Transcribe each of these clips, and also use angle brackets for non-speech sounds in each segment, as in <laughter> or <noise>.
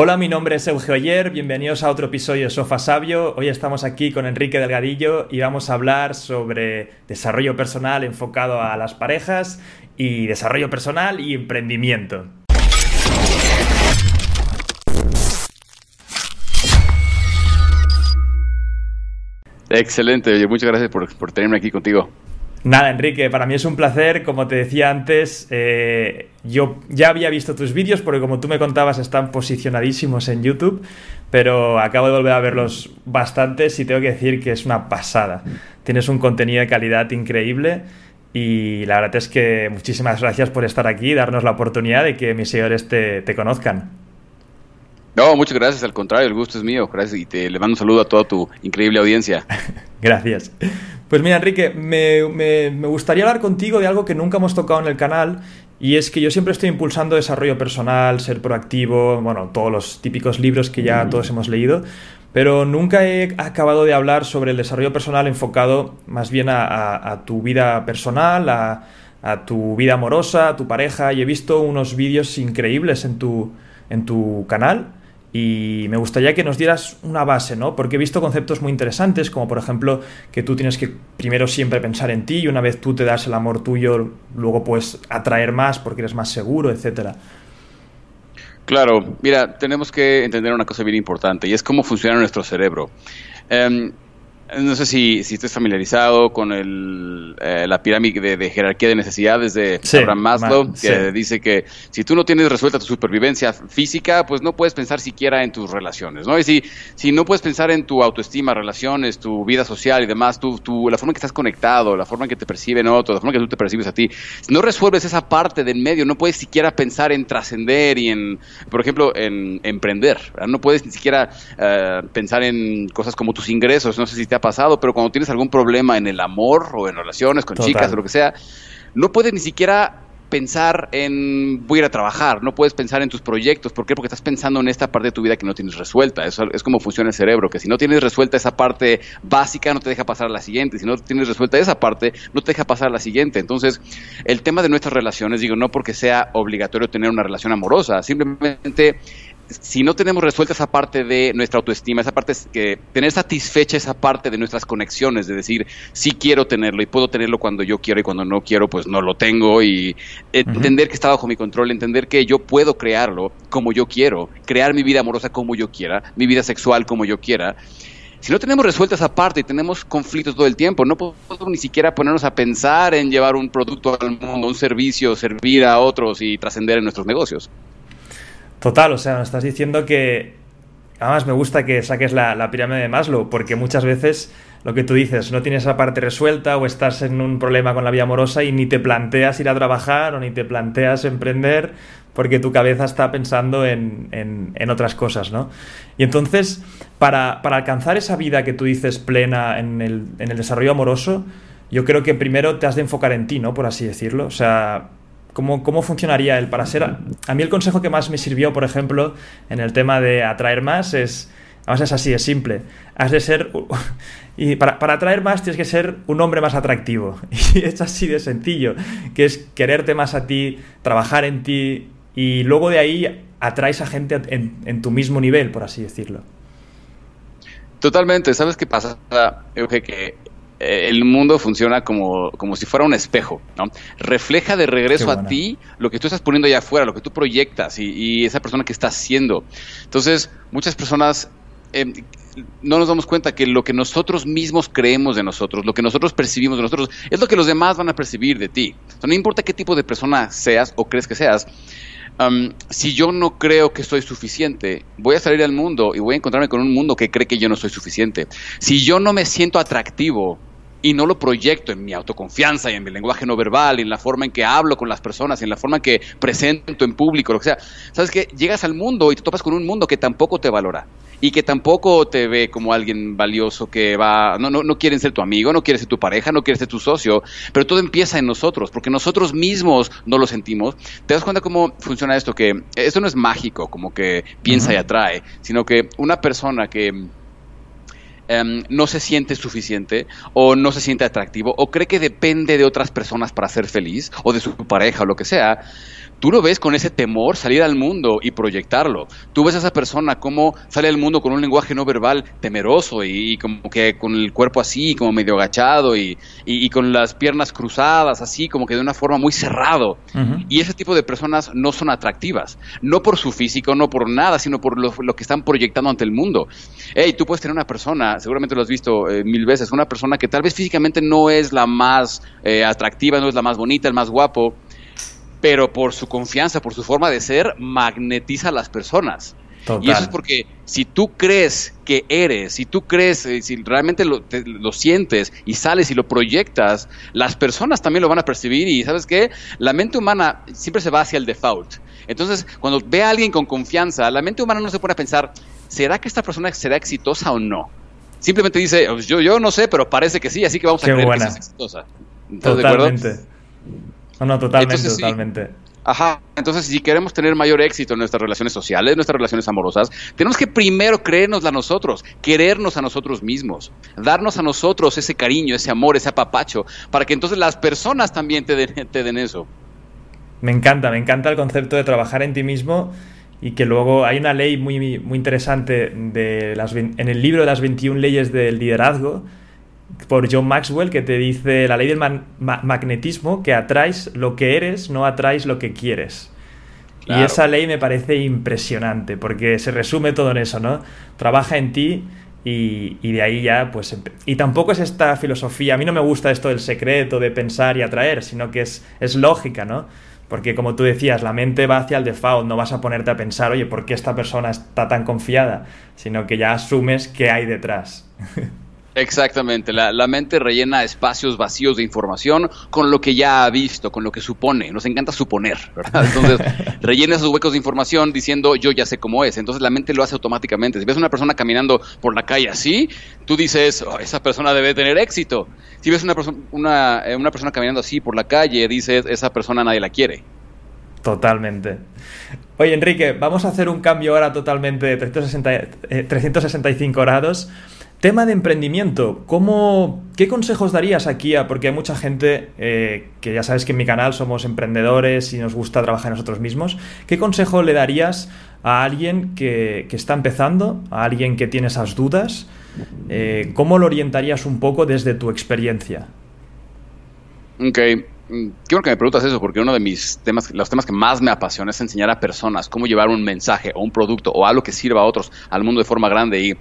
Hola, mi nombre es Eugeo Oyer, bienvenidos a otro episodio de Sofa Sabio. Hoy estamos aquí con Enrique Delgadillo y vamos a hablar sobre desarrollo personal enfocado a las parejas y desarrollo personal y emprendimiento. Excelente, muchas gracias por, por tenerme aquí contigo. Nada, Enrique, para mí es un placer. Como te decía antes, eh, yo ya había visto tus vídeos porque como tú me contabas están posicionadísimos en YouTube, pero acabo de volver a verlos bastantes y tengo que decir que es una pasada. Tienes un contenido de calidad increíble y la verdad es que muchísimas gracias por estar aquí y darnos la oportunidad de que mis seguidores te, te conozcan. No, muchas gracias, al contrario, el gusto es mío. Gracias y te le mando un saludo a toda tu increíble audiencia. <laughs> gracias. Pues mira, Enrique, me, gustaría hablar contigo de algo que nunca hemos tocado en el canal y es que yo siempre estoy impulsando desarrollo personal, ser proactivo, bueno, todos los típicos libros que ya todos hemos leído, pero nunca he acabado de hablar sobre el desarrollo personal enfocado más bien a, tu vida personal, a, a, tu vida amorosa, a tu pareja, y he visto unos vídeos increíbles en tu, en tu canal y me gustaría que nos dieras una base, ¿no? Porque he visto conceptos muy interesantes, como por ejemplo que tú tienes que primero siempre pensar en ti y una vez tú te das el amor tuyo, luego puedes atraer más porque eres más seguro, etcétera. Claro, mira, tenemos que entender una cosa bien importante y es cómo funciona nuestro cerebro. Em, no sé si, si estás familiarizado con el, eh, la pirámide de, jerarquía de necesidades de Abraham Maslow, que dice que si tú no tienes resuelta tu supervivencia física, pues no puedes pensar siquiera en tus relaciones, ¿no? Y si, si no puedes pensar en tu autoestima, relaciones, tu vida social y demás, tu, tu, la forma en que estás conectado, la forma en que te perciben otros, la forma en que tú te percibes a ti, si no resuelves esa parte del medio, no puedes siquiera pensar en trascender y en, por ejemplo, en emprender, no puedes ni siquiera eh, pensar en cosas como tus ingresos, no sé si te pasado, pero cuando tienes algún problema en el amor o en relaciones con chicas o lo que sea, no puedes ni siquiera pensar en voy a ir a trabajar, no puedes pensar en tus proyectos, ¿por qué? Porque estás pensando en esta parte de tu vida que no tienes resuelta, eso es como funciona el cerebro, que si no tienes resuelta esa parte básica no te deja pasar a la siguiente, si no tienes resuelta esa parte no te deja pasar a la siguiente, entonces el tema de nuestras relaciones, digo, no porque sea obligatorio tener una relación amorosa, simplemente si no tenemos resuelta esa parte de nuestra autoestima, esa parte que tener satisfecha esa parte de nuestras conexiones, de decir, sí quiero tenerlo y puedo tenerlo cuando yo quiero y cuando no quiero, pues no lo tengo y entender que está bajo mi control, entender que yo puedo crearlo como yo quiero, crear mi vida amorosa como yo quiera, mi vida sexual como yo quiera. Si no tenemos resuelta esa parte y tenemos conflictos todo el tiempo, no podemos ni siquiera ponernos a pensar en llevar un producto al mundo, un servicio, servir a otros y trascender en nuestros negocios. Total, o sea, nos estás diciendo que. Además, me gusta que saques la, pirámide de Maslow, porque muchas veces lo que tú dices, no tienes esa parte resuelta o estás en un problema con la vida amorosa y ni te planteas ir a trabajar o ni te planteas emprender porque tu cabeza está pensando en, en, otras cosas, ¿no? Y entonces, para, para, alcanzar esa vida que tú dices plena en el, en el desarrollo amoroso, yo creo que primero te has de enfocar en ti, ¿no? Por así decirlo. O sea, ¿Cómo, funcionaría el para ser? A mí el consejo que más me sirvió, por ejemplo, en el tema de atraer más es, además es así, es simple. Has de ser, <laughs> y para, para atraer más tienes que ser un hombre más atractivo. <laughs> Y es así de sencillo, que es quererte más a ti, trabajar en ti y luego de ahí atraes a gente en, en tu mismo nivel, por así decirlo. Totalmente. ¿Sabes qué pasa, Euge? Que el mundo funciona como, como si fuera un espejo, ¿no? Refleja de regreso a ti lo que tú estás poniendo allá afuera, lo que tú proyectas y, esa persona que está haciendo. Entonces, muchas personas eh, no nos damos cuenta que lo que nosotros mismos creemos de nosotros, lo que nosotros percibimos de nosotros, es lo que los demás van a percibir de ti. no importa qué tipo de persona seas o crees que seas, si yo no creo que soy suficiente, voy a salir al mundo y voy a encontrarme con un mundo que cree que yo no soy suficiente. Si yo no me siento atractivo y no lo proyecto en mi autoconfianza y en mi lenguaje no verbal y en la forma en que hablo con las personas y en la forma en que presento en público, lo que sea. Sabes que llegas al mundo y te topas con un mundo que tampoco te valora y que tampoco te ve como alguien valioso que va, no, no, no quieren ser tu amigo, no quiere ser tu pareja, no quiere ser tu socio, pero todo empieza en nosotros, porque nosotros mismos no lo sentimos. ¿Te das cuenta cómo funciona esto? Que esto no es mágico, como que piensa y atrae, sino que una persona que Em, no se siente suficiente o no se siente atractivo o cree que depende de otras personas para ser feliz o de su pareja o lo que sea, tú lo ves con ese temor salir al mundo y proyectarlo. Tú ves a esa persona cómo sale al mundo con un lenguaje no verbal temeroso y, como que con el cuerpo así, como medio agachado y, con las piernas cruzadas, así como que de una forma muy cerrado. Y ese tipo de personas no son atractivas, no por su físico, no por nada, sino por lo, que están proyectando ante el mundo. Hey, tú puedes tener una persona, seguramente lo has visto eh, mil veces, una persona que tal vez físicamente no es la más eh, atractiva, no es la más bonita, el más guapo, pero por su confianza, por su forma de ser, magnetiza a las personas. Y eso es porque si tú crees que eres, si tú crees, eh, si realmente lo, lo, sientes y sales y lo proyectas, las personas también lo van a percibir y sabes qué, la mente humana siempre se va hacia el default. Entonces, cuando ve a alguien con confianza, la mente humana no se pone a pensar, ¿será que esta persona será exitosa o no? Simplemente dice, oh, yo, yo no sé, pero parece que sí, así que vamos a creer que es exitosa. Totalmente. No, no, totalmente, totalmente. Ajá, entonces si queremos tener mayor éxito en nuestras relaciones sociales, nuestras relaciones amorosas, tenemos que primero creernos a nosotros, querernos a nosotros mismos, darnos a nosotros ese cariño, ese amor, ese apapacho, para que entonces las personas también te den, te den eso. Me encanta, me encanta el concepto de trabajar en ti mismo y que luego hay una ley muy, muy interesante de las, en el libro de las 21 leyes del liderazgo por John Maxwell que te dice la ley del magnetismo que atraes lo que eres, no atraes lo que quieres. Y esa ley me parece impresionante porque se resume todo en eso, ¿no? Trabaja en ti y, de ahí ya, pues... Y tampoco es esta filosofía, a mí no me gusta esto del secreto, de pensar y atraer, sino que es, es lógica, ¿no? Porque como tú decías, la mente va hacia el default, no vas a ponerte a pensar, oye, ¿por qué esta persona está tan confiada? Sino que ya asumes qué hay detrás. <laughs> Exactamente, la, mente rellena espacios vacíos de información con lo que ya ha visto, con lo que supone. Nos encanta suponer, ¿verdad? Entonces, <laughs> rellena esos huecos de información diciendo yo ya sé cómo es. Entonces, la mente lo hace automáticamente. Si ves una persona caminando por la calle así, tú dices, oh, esa persona debe tener éxito. Si ves una, una, eh, una persona caminando así por la calle, dices, esa persona nadie la quiere. Totalmente. Oye, Enrique, vamos a hacer un cambio ahora totalmente de 365 eh, grados. Tema de emprendimiento, ¿cómo, ¿qué consejos darías aquí? A, porque hay mucha gente eh, que ya sabes que en mi canal somos emprendedores y nos gusta trabajar nosotros mismos. ¿Qué consejo le darías a alguien que, está empezando, a alguien que tiene esas dudas? Eh, ¿Cómo lo orientarías un poco desde tu experiencia? Ok, mm, Quiero que me preguntas eso porque uno de mis temas, los temas que más me apasiona es enseñar a personas cómo llevar un mensaje o un producto o algo que sirva a otros al mundo de forma grande. Y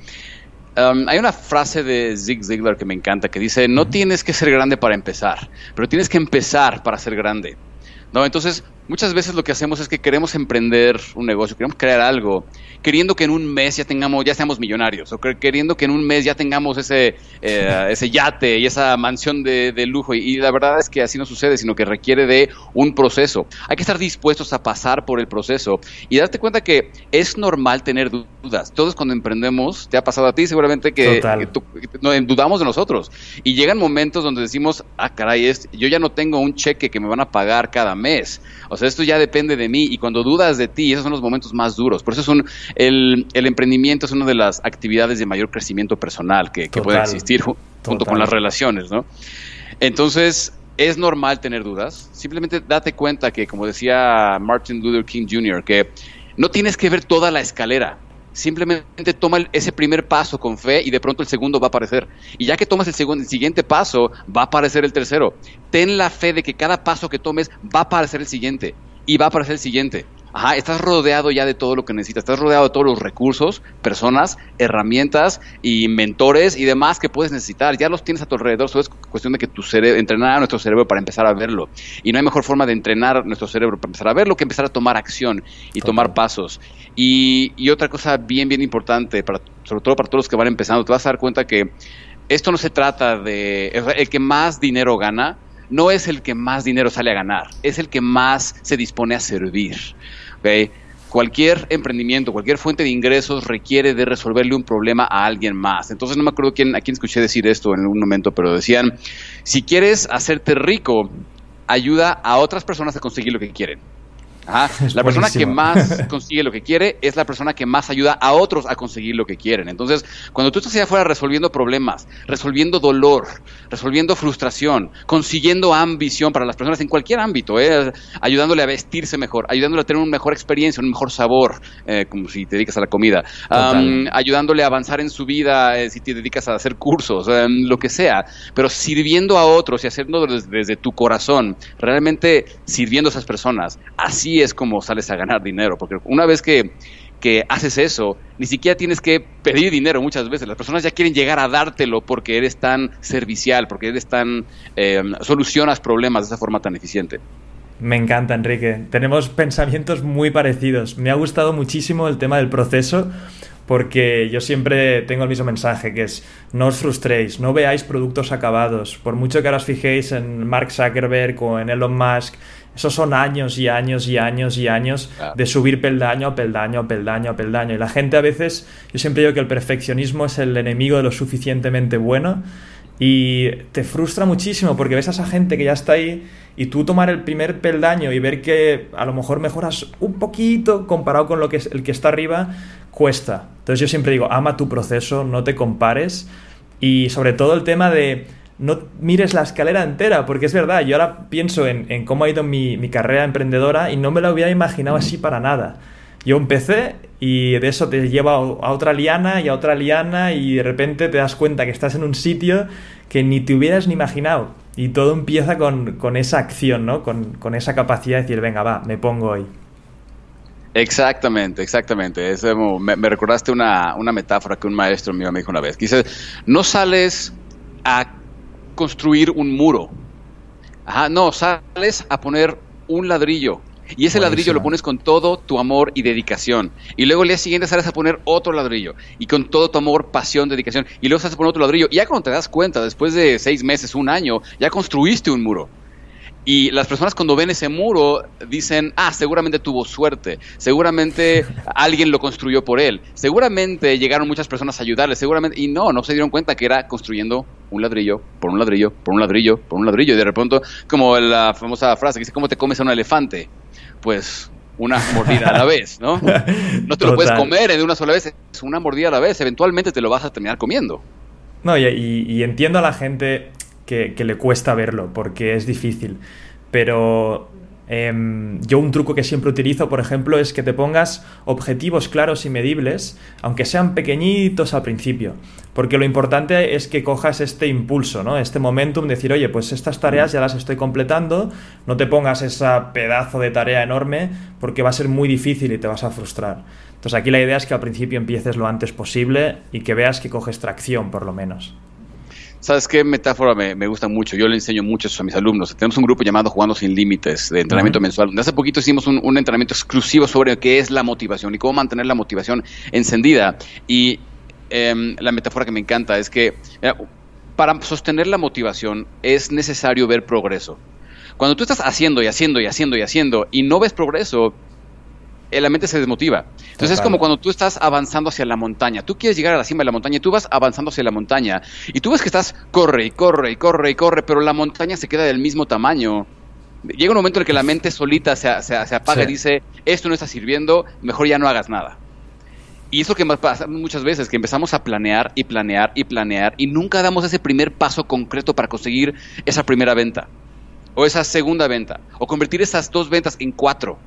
Um, hay una frase de Zig Ziglar que me encanta que dice, no tienes que ser grande para empezar, pero tienes que empezar para ser grande. ¿No? Entonces, muchas veces lo que hacemos es que queremos emprender un negocio, queremos crear algo, queriendo que en un mes ya tengamos, ya seamos millonarios, o queriendo que en un mes ya tengamos ese, eh, ese yate y esa mansión de, lujo. Y, la verdad es que así no sucede, sino que requiere de un proceso. Hay que estar dispuestos a pasar por el proceso y darte cuenta que es normal tener dudas. Todos cuando emprendemos, te ha pasado a ti seguramente que, dudamos de nosotros. Y llegan momentos donde decimos, ah, caray, yo ya no tengo un cheque que me van a pagar cada mes. O sea, esto ya depende de mí y cuando dudas de ti, esos son los momentos más duros. Por eso es un, el, emprendimiento es una de las actividades de mayor crecimiento personal que, puede existir junto con las relaciones, ¿no? Entonces, es normal tener dudas. Simplemente date cuenta que, como decía Martin Luther King Jr., que no tienes que ver toda la escalera. Simplemente toma ese primer paso con fe y de pronto el segundo va a aparecer. Y ya que tomas el, segundo, el siguiente paso, va a aparecer el tercero. Ten la fe de que cada paso que tomes va a aparecer el siguiente y va a aparecer el siguiente. Ajá, estás rodeado ya de todo lo que necesitas, estás rodeado de todos los recursos, personas, herramientas y mentores y demás que puedes necesitar. Ya los tienes a tu alrededor, solo es cuestión de que tu cerebro, entrenar a nuestro cerebro para empezar a verlo. Y no hay mejor forma de entrenar nuestro cerebro para empezar a verlo que empezar a tomar acción y tomar pasos. Y, y, otra cosa bien, bien importante, para, sobre todo para todos los que van empezando, te vas a dar cuenta que esto no se trata de el que más dinero gana, no es el que más dinero sale a ganar, es el que más se dispone a servir. Cualquier emprendimiento, cualquier fuente de ingresos requiere de resolverle un problema a alguien más. Entonces no me acuerdo quién, a quién escuché decir esto en algún momento, pero decían, si quieres hacerte rico, ayuda a otras personas a conseguir lo que quieren. <laughs> La persona que más <laughs> consigue lo que quiere es la persona que más ayuda a otros a conseguir lo que quieren. Entonces, cuando tú estás allá afuera resolviendo problemas, resolviendo dolor, resolviendo frustración, consiguiendo ambición para las personas en cualquier ámbito, ¿eh? ayudándole a vestirse mejor, ayudándole a tener una mejor experiencia, un mejor sabor, eh, como si te dedicas a la comida, ayudándole a avanzar en su vida eh, si te dedicas a hacer cursos, lo que sea, pero sirviendo a otros y haciendo desde, desde tu corazón, realmente sirviendo a esas personas, así es como sales a ganar dinero, porque una vez que, haces eso, ni siquiera tienes que pedir dinero muchas veces. Las personas ya quieren llegar a dártelo porque eres tan servicial, porque eres tan... Eh, solucionas problemas de esa forma tan eficiente. Me encanta, Enrique. Tenemos pensamientos muy parecidos. Me ha gustado muchísimo el tema del proceso porque yo siempre tengo el mismo mensaje, que es no os frustréis, no veáis productos acabados. Por mucho que ahora os fijéis en Mark Zuckerberg o en Elon Musk, esos son años y años y años y años de subir peldaño a peldaño a peldaño a peldaño. Y la gente a veces, yo siempre digo que el perfeccionismo es el enemigo de lo suficientemente bueno y te frustra muchísimo porque ves a esa gente que ya está ahí y tú tomar el primer peldaño y ver que a lo mejor mejoras un poquito comparado con lo que es el que está arriba, cuesta. Entonces yo siempre digo, ama tu proceso, no te compares y sobre todo el tema de no mires la escalera entera, porque es verdad, yo ahora pienso en, cómo ha ido mi, carrera emprendedora y no me lo hubiera imaginado así para nada. Yo empecé y de eso te lleva a otra liana y a otra liana y de repente te das cuenta que estás en un sitio que ni te hubieras ni imaginado. Y todo empieza con, esa acción, ¿no? Con, esa capacidad de decir, venga, va, me pongo hoy. Exactamente, exactamente. me, me, recordaste una, una, metáfora que un maestro mío me dijo una vez. No sales a construir un muro. Ajá, no, sales a poner un ladrillo. Y ese ladrillo lo pones con todo tu amor y dedicación. Y luego el día siguiente sales a poner otro ladrillo. Y con todo tu amor, pasión, dedicación. Y luego sales a poner otro ladrillo. Y ya cuando te das cuenta, después de seis meses, un año, ya construiste un muro. Y las personas cuando ven ese muro dicen, ah, seguramente tuvo suerte, seguramente <laughs> alguien lo construyó por él, seguramente llegaron muchas personas a ayudarle, seguramente, y no, no se dieron cuenta que era construyendo un ladrillo, por un ladrillo, por un ladrillo, por un ladrillo, y de repente, como la famosa frase que dice, ¿cómo te comes a un elefante? Pues una mordida a la vez, ¿no? <laughs> No te lo puedes comer de una sola vez, es una mordida a la vez, eventualmente te lo vas a terminar comiendo. No, y entiendo a la gente que, le cuesta verlo, porque es difícil. Pero em, yo un truco que siempre utilizo, por ejemplo, es que te pongas objetivos claros y medibles, aunque sean pequeñitos al principio. Porque lo importante es que cojas este impulso, ¿no? Este momentum, decir, oye, pues estas tareas ya las estoy completando, no te pongas ese pedazo de tarea enorme, porque va a ser muy difícil y te vas a frustrar. Entonces aquí la idea es que al principio empieces lo antes posible y que veas que coges tracción, por lo menos. ¿Sabes qué metáfora me, gusta mucho? Yo le enseño mucho eso a mis alumnos. Tenemos un grupo llamado Jugando sin Límites de entrenamiento mensual. Hace poquito hicimos un, entrenamiento exclusivo sobre qué es la motivación y cómo mantener la motivación encendida. Y em, la metáfora que me encanta es que eh, para sostener la motivación es necesario ver progreso. Cuando tú estás haciendo y haciendo y haciendo y haciendo y no ves progreso, la mente se desmotiva. Entonces es como cuando tú estás avanzando hacia la montaña. Tú quieres llegar a la cima de la montaña y tú vas avanzando hacia la montaña. Y tú ves que estás, corre y corre y corre y corre, pero la montaña se queda del mismo tamaño. Llega un momento en el que la mente solita se, se, apaga y dice, esto no está sirviendo, mejor ya no hagas nada. Y eso que pasa muchas veces, que empezamos a planear y planear y planear y nunca damos ese primer paso concreto para conseguir esa primera venta, o esa segunda venta, o convertir esas dos ventas en cuatro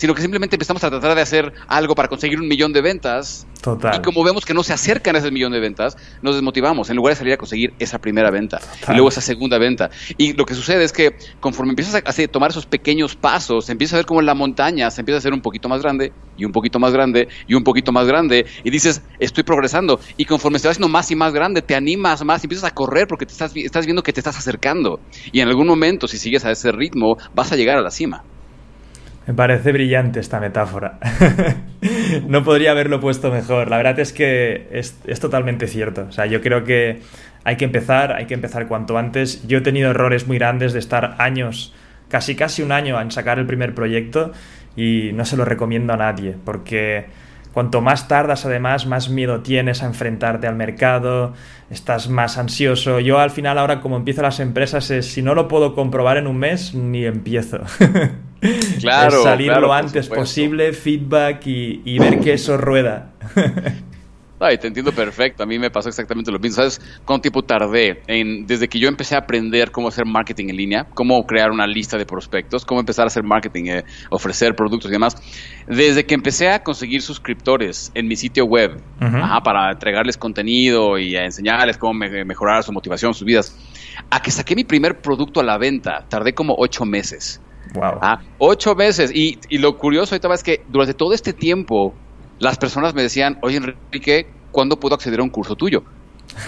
sino que simplemente empezamos a tratar de hacer algo para conseguir un millón de ventas. Total. Y como vemos que no se acercan a ese millón de ventas, nos desmotivamos en lugar de salir a conseguir esa primera venta y luego esa segunda venta. Y lo que sucede es que conforme empiezas a tomar esos pequeños pasos, empiezas a ver como la montaña se empieza a hacer un poquito más grande y un poquito más grande y un poquito más grande y dices, estoy progresando. Y conforme se va haciendo más y más grande, te animas más y empiezas a correr porque te estás, estás viendo que te estás acercando. Y en algún momento, si sigues a ese ritmo, vas a llegar a la cima. Me parece brillante esta metáfora. <laughs> no podría haberlo puesto mejor. La verdad es que es, totalmente cierto. O sea, yo creo que hay que empezar, hay que empezar cuanto antes. Yo he tenido errores muy grandes de estar años, casi casi un año en sacar el primer proyecto y no se lo recomiendo a nadie porque cuanto más tardas además, más miedo tienes a enfrentarte al mercado, estás más ansioso. Yo al final ahora como empiezo las empresas es si no lo puedo comprobar en un mes, ni empiezo. <laughs> Claro. salir lo antes posible, feedback y, y ver que eso rueda. <laughs> Ay, te entiendo perfecto. A mí me pasó exactamente lo mismo. ¿Sabes cuánto tiempo tardé en, desde que yo empecé a aprender cómo hacer marketing en línea, cómo crear una lista de prospectos, cómo empezar a hacer marketing, eh, ofrecer productos y demás? Desde que empecé a conseguir suscriptores en mi sitio web para entregarles contenido y a enseñarles cómo mejorar su motivación, sus vidas, a que saqué mi primer producto a la venta, tardé como ocho meses. Wow. ocho meses. Y, y lo curioso ahorita es que durante todo este tiempo las personas me decían, oye Enrique, ¿cuándo puedo acceder a un curso tuyo?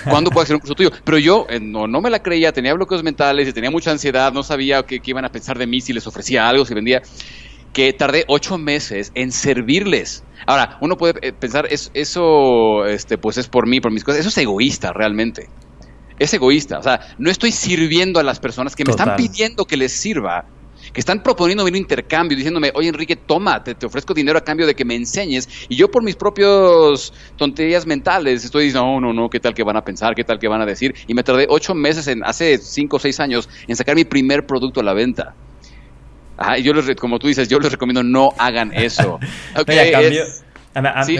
¿Cuándo puedo acceder a un curso tuyo? <laughs> Pero yo eh, no, no me la creía, tenía bloqueos mentales y tenía mucha ansiedad, no sabía qué, iban a pensar de mí si les ofrecía algo, si vendía, que tardé ocho meses en servirles. Ahora, uno puede eh, pensar, eso este, pues es por mí, por mis cosas, eso es egoísta realmente. Es egoísta, o sea, no estoy sirviendo a las personas que me están pidiendo que les sirva que están proponiendo un intercambio, diciéndome, oye Enrique, toma, te, ofrezco dinero a cambio de que me enseñes, y yo por mis propios tonterías mentales estoy diciendo, no, no, no, ¿qué tal que van a pensar? ¿Qué tal que van a decir? Y me tardé ocho meses, en, hace cinco o seis años, en sacar mi primer producto a la venta. y yo les, como tú dices, yo les recomiendo no hagan eso. <laughs>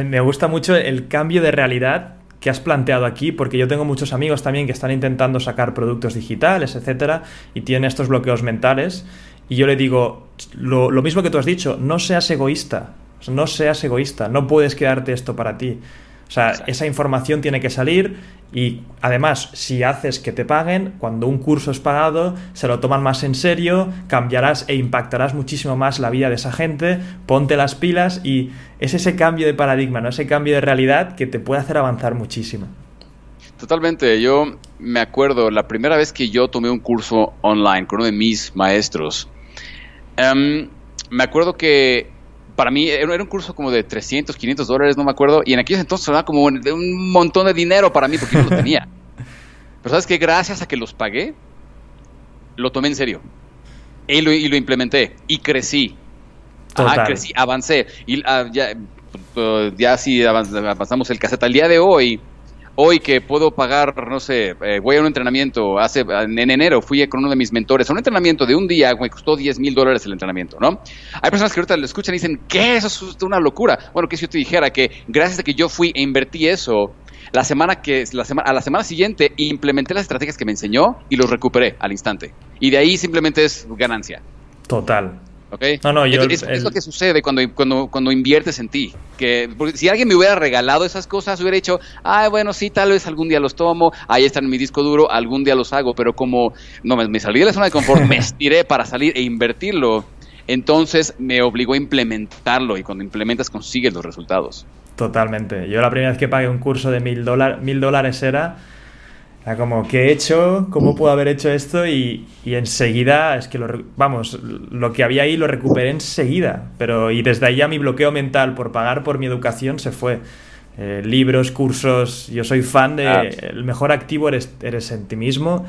me gusta mucho el cambio de realidad que has planteado aquí, porque yo tengo muchos amigos también que están intentando sacar productos digitales, etcétera, y tienen estos bloqueos mentales. Y yo le digo, lo, mismo que tú has dicho, no seas egoísta, no seas egoísta, no puedes quedarte esto para ti. O sea, esa información tiene que salir y además, si haces que te paguen, cuando un curso es pagado, se lo toman más en serio, cambiarás e impactarás muchísimo más la vida de esa gente, ponte las pilas y es ese cambio de paradigma, ¿no? ese cambio de realidad que te puede hacer avanzar muchísimo. Totalmente, yo me acuerdo la primera vez que yo tomé un curso online con uno de mis maestros, Em, me acuerdo que para mí era un curso como de 300, 500 dólares, no me acuerdo, y en aquellos entonces era como un montón de dinero para mí porque yo no lo tenía. <laughs> Pero sabes que gracias a que los pagué, lo tomé en serio. Y lo, y lo implementé y crecí. Ajá, crecí, avancé. Y uh, ya, uh, ya si avanzamos el cassette al día de hoy, hoy que puedo pagar, no sé, eh, voy a un entrenamiento, hace en enero fui con uno de mis mentores a un entrenamiento de un día, me costó 10 mil dólares el entrenamiento, ¿no? Hay personas que ahorita lo escuchan y dicen, ¿qué? Eso es una locura. Bueno, que si yo te dijera que gracias a que yo fui e invertí eso, la semana que la semana a la semana siguiente implementé las estrategias que me enseñó y los recuperé al instante. Y de ahí simplemente es ganancia. Total. No, no, yo, es, lo que sucede cuando, cuando, cuando inviertes en ti. Que si alguien me hubiera regalado esas cosas, hubiera dicho, ah, bueno, sí, tal vez algún día los tomo, ahí están en mi disco duro, algún día los hago, pero como no me, salí de la zona de confort, me <laughs> estiré para salir e invertirlo, entonces me obligó a implementarlo y cuando implementas consigues los resultados. Totalmente. Yo la primera vez que pagué un curso de mil, mil dólares era era como, ¿qué he hecho? ¿Cómo puedo haber hecho esto? Y, y enseguida, es que lo, vamos, lo que había ahí lo recuperé enseguida. Pero, y desde ahí ya mi bloqueo mental por pagar por mi educación se fue. Eh, libros, cursos, yo soy fan de... Ah. El mejor activo eres, eres en ti mismo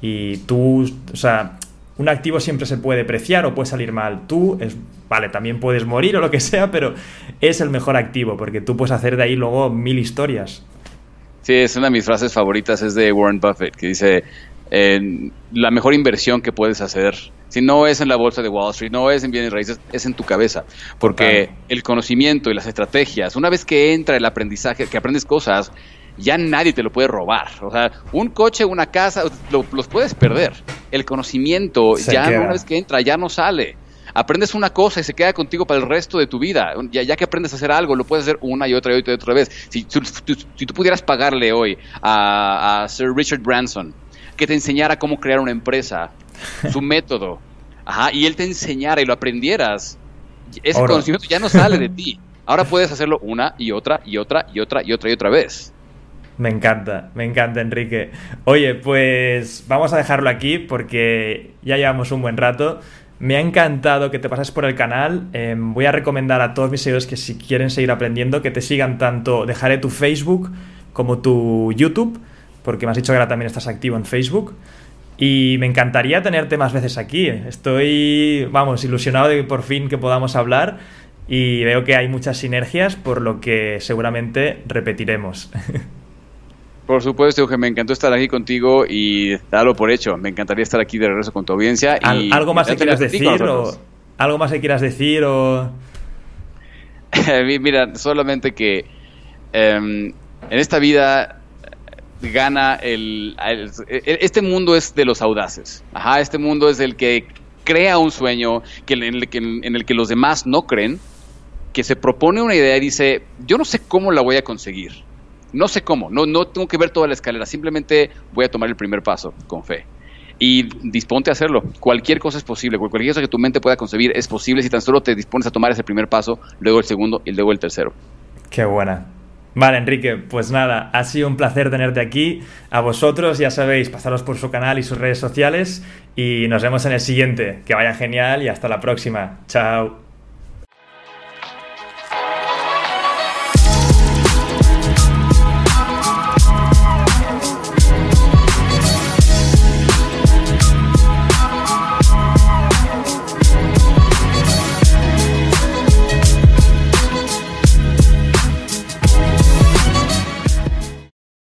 y tú, o sea, un activo siempre se puede preciar o puede salir mal. Tú, es, vale, también puedes morir o lo que sea, pero es el mejor activo porque tú puedes hacer de ahí luego mil historias. Sí, es una de mis frases favoritas, es de Warren Buffett, que dice, la mejor inversión que puedes hacer, si no es en la bolsa de Wall Street, no es en bienes raíces, es en tu cabeza, porque el conocimiento y las estrategias, una vez que entra el aprendizaje, que aprendes cosas, ya nadie te lo puede robar. O sea, un coche, una casa, los puedes perder. El conocimiento, ya una vez que entra, ya no sale aprendes una cosa y se queda contigo para el resto de tu vida. Ya, ya que aprendes a hacer algo, lo puedes hacer una y otra y otra, y otra vez. Si, tú, si tú pudieras pagarle hoy a, Sir Richard Branson que te enseñara cómo crear una empresa, <laughs> su método, ajá, y él te enseñara y lo aprendieras, ese conocimiento ya no sale de ti. Ahora puedes hacerlo una y otra y otra y otra y otra y otra vez. Me encanta, me encanta Enrique. Oye, pues vamos a dejarlo aquí porque ya llevamos un buen rato. Me ha encantado que te pases por el canal. Em, voy a recomendar a todos mis seguidores que si quieren seguir aprendiendo, que te sigan tanto, dejaré tu Facebook como tu YouTube, porque me has dicho que ahora también estás activo en Facebook. Y me encantaría tenerte más veces aquí. Estoy, vamos, ilusionado de que por fin que podamos hablar y veo que hay muchas sinergias, por lo que seguramente repetiremos. <laughs> Por supuesto, Eugenio, me encantó estar aquí contigo y darlo por hecho. Me encantaría estar aquí de regreso con tu audiencia. ¿Algo más que quieras decir? ¿Algo más que quieras decir o...? <laughs> Mira, solamente que em, en esta vida gana el, Este mundo es de los audaces. Ajá, este mundo es el que crea un sueño que, en, el que, en el que los demás no creen, que se propone una idea y dice, yo no sé cómo la voy a conseguir. No sé cómo, no, no tengo que ver toda la escalera, simplemente voy a tomar el primer paso con fe y disponte a hacerlo. Cualquier cosa es posible, cualquier cosa que tu mente pueda concebir es posible si tan solo te dispones a tomar ese primer paso, luego el segundo y luego el tercero. Qué buena. Vale, Enrique, pues nada, ha sido un placer tenerte aquí. A vosotros, ya sabéis, pasaros por su canal y sus redes sociales y nos vemos en el siguiente. Que vaya genial y hasta la próxima. Chao.